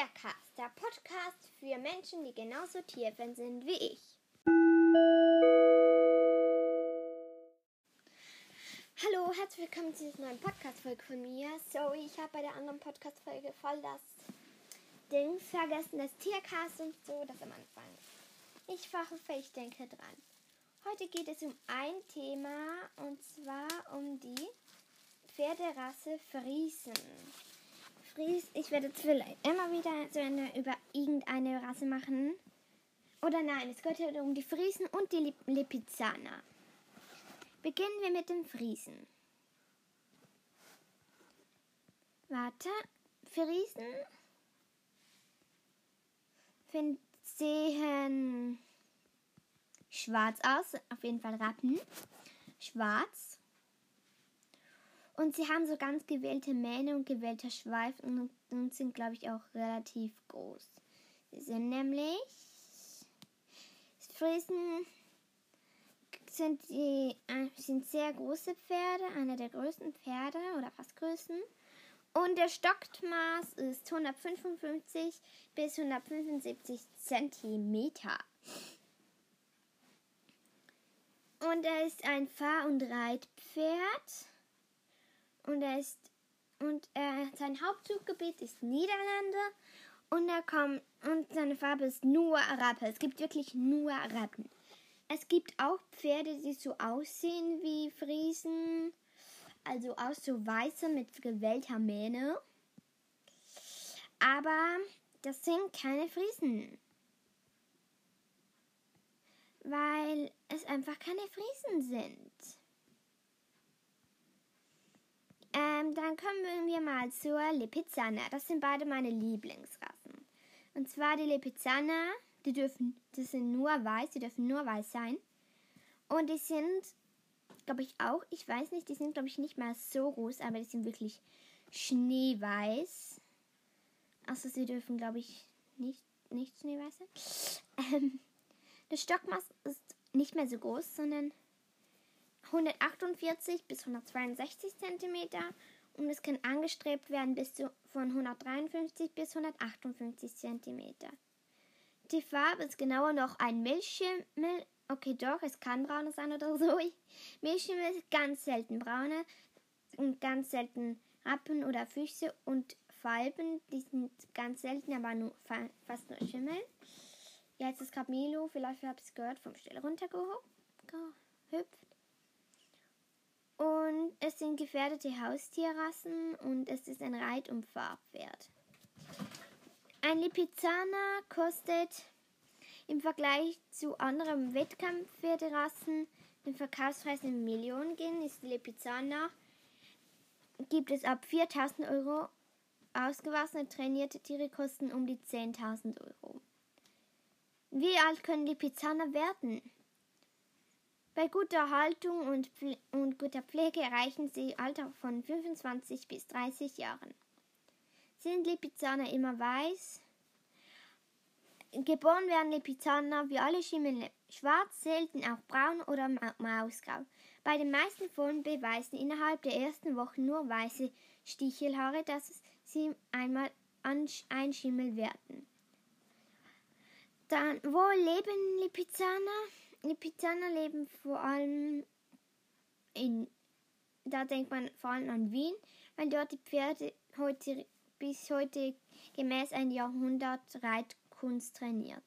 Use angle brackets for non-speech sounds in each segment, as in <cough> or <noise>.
Tiercast, der Podcast für Menschen, die genauso tierfan sind wie ich. Hallo, herzlich willkommen zu dieser neuen Podcast-Folge von mir. Sorry, ich habe bei der anderen Podcast-Folge voll das Ding vergessen, das Tiercast und so, das am Anfang. Ich hoffe, ich denke dran. Heute geht es um ein Thema und zwar um die Pferderasse Friesen. Fries, ich werde vielleicht immer wieder so eine über irgendeine Rasse machen. Oder nein, es geht heute um die Friesen und die Lipizzaner. Beginnen wir mit den Friesen. Warte, Friesen find, sehen schwarz aus, auf jeden Fall Rappen. Schwarz. Und sie haben so ganz gewählte Mähne und gewählter Schweif und, und sind, glaube ich, auch relativ groß. Sie sind nämlich Friesen sind, die, äh, sind sehr große Pferde, einer der größten Pferde oder fast größten. Und der Stockmaß ist 155 bis 175 Zentimeter. Und er ist ein Fahr- und Reitpferd. Und er ist und er, sein Hauptzuggebiet ist Niederlande und er kommt und seine Farbe ist nur Rappe. Es gibt wirklich nur Rappen. Es gibt auch Pferde, die so aussehen wie Friesen, also aus so weißer mit gewellter Mähne. Aber das sind keine Friesen. Weil es einfach keine Friesen sind. Dann kommen wir mal zur Lipizzaner. Das sind beide meine Lieblingsrassen. Und zwar die Lipizzaner, die dürfen, das sind nur weiß, die dürfen nur weiß sein. Und die sind, glaube ich auch, ich weiß nicht, die sind, glaube ich, nicht mal so groß, aber die sind wirklich schneeweiß. Also sie dürfen, glaube ich, nicht, nicht schneeweiß sein. Ähm, der Stockmaß ist nicht mehr so groß, sondern 148 bis 162 cm und es kann angestrebt werden bis zu von 153 bis 158 cm. Die Farbe ist genauer noch ein Milchschimmel. Okay, doch, es kann brauner sein oder so. <laughs> Milchschimmel ist ganz selten braune und ganz selten Rappen oder Füchse und Falben. Die sind ganz selten, aber nur, fast nur Schimmel. Jetzt ist gerade Milo, vielleicht habt ihr es gehört, vom Stelle runtergehüpft. Und es sind gefährdete Haustierrassen und es ist ein Reit- und Fahrpferd. Ein Lipizzaner kostet im Vergleich zu anderen Wettkampfpferderassen den Verkaufspreis in Millionen gehen. Ist Lipizzaner gibt es ab 4000 Euro. Ausgewaschene trainierte Tiere kosten um die 10.000 Euro. Wie alt können Lipizzaner werden? Bei guter Haltung und, und guter Pflege erreichen sie Alter von 25 bis 30 Jahren. Sind Lipizzaner immer weiß? Geboren werden Lipizzaner wie alle Schimmel schwarz, selten auch braun oder mausgrau. Bei den meisten Fohlen beweisen innerhalb der ersten Wochen nur weiße Stichelhaare, dass sie einmal ein Schimmel werden. Dann, wo leben Lipizzaner? Die Pizzaner leben vor allem in, da denkt man vor allem an Wien, weil dort die Pferde heute, bis heute gemäß ein Jahrhundert Reitkunst trainiert.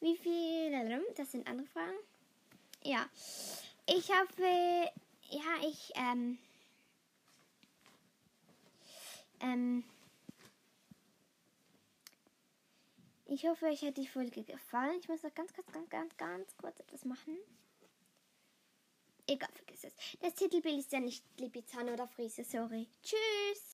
Wie viel, das sind andere Fragen. Ja, ich hoffe, ja, ich, ähm, ähm, Ich hoffe, euch hat die Folge gefallen. Ich muss noch ganz, ganz, ganz, ganz, ganz kurz etwas machen. Egal, vergiss es. Das Titelbild ist ja nicht Lipizzaner oder Friese, sorry. Tschüss!